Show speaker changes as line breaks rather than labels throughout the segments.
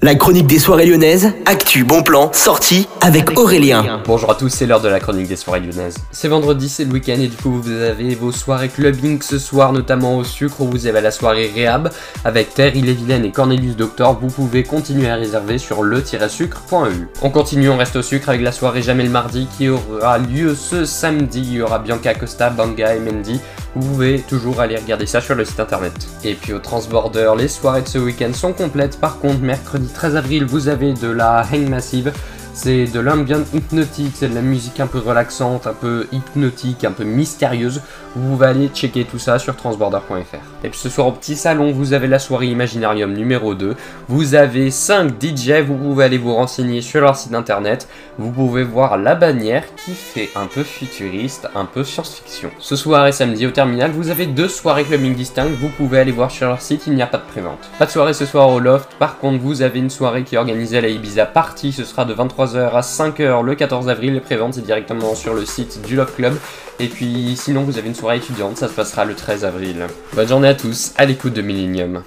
La chronique des soirées lyonnaises, actu, bon plan, sortie avec Aurélien.
Bonjour à tous, c'est l'heure de la chronique des soirées lyonnaises. C'est vendredi, c'est le week-end et du coup vous avez vos soirées clubbing ce soir, notamment au sucre où vous avez la soirée Réhab avec Terry Lévilaine et Cornelius Doctor. Vous pouvez continuer à réserver sur le-sucre.eu. On continue, on reste au sucre avec la soirée Jamais le mardi qui aura lieu ce samedi. Il y aura Bianca Costa, Banga et Mendy. Vous pouvez toujours aller regarder ça sur le site internet. Et puis au Transborder, les soirées de ce week-end sont complètes. Par contre, mercredi 13 avril, vous avez de la Hang Massive. C'est de l'ambient hypnotique, c'est de la musique un peu relaxante, un peu hypnotique, un peu mystérieuse. Vous pouvez aller checker tout ça sur transborder.fr. Et puis ce soir au petit salon, vous avez la soirée Imaginarium numéro 2. Vous avez 5 DJ, vous pouvez aller vous renseigner sur leur site internet. Vous pouvez voir la bannière qui fait un peu futuriste, un peu science-fiction. Ce soir et samedi au terminal, vous avez deux soirées clubbing distinctes. Vous pouvez aller voir sur leur site, il n'y a pas de prévente. Pas de soirée ce soir au loft. Par contre, vous avez une soirée qui est organisée à la Ibiza Party. Ce sera de 23 h à 5h le 14 avril. Les préventes, c'est directement sur le site du Love Club. Et puis sinon, vous avez une soirée étudiante, ça se passera le 13 avril. Bonne journée à tous, à l'écoute de Millennium.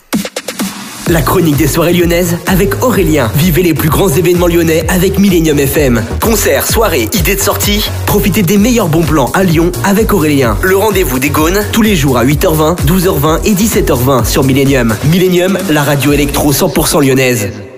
La chronique des soirées lyonnaises avec Aurélien. Vivez les plus grands événements lyonnais avec Millennium FM. Concerts, soirées, idées de sortie. Profitez des meilleurs bons plans à Lyon avec Aurélien. Le rendez-vous des Gaunes, tous les jours à 8h20, 12h20 et 17h20 sur Millennium. Millennium, la radio électro 100% lyonnaise.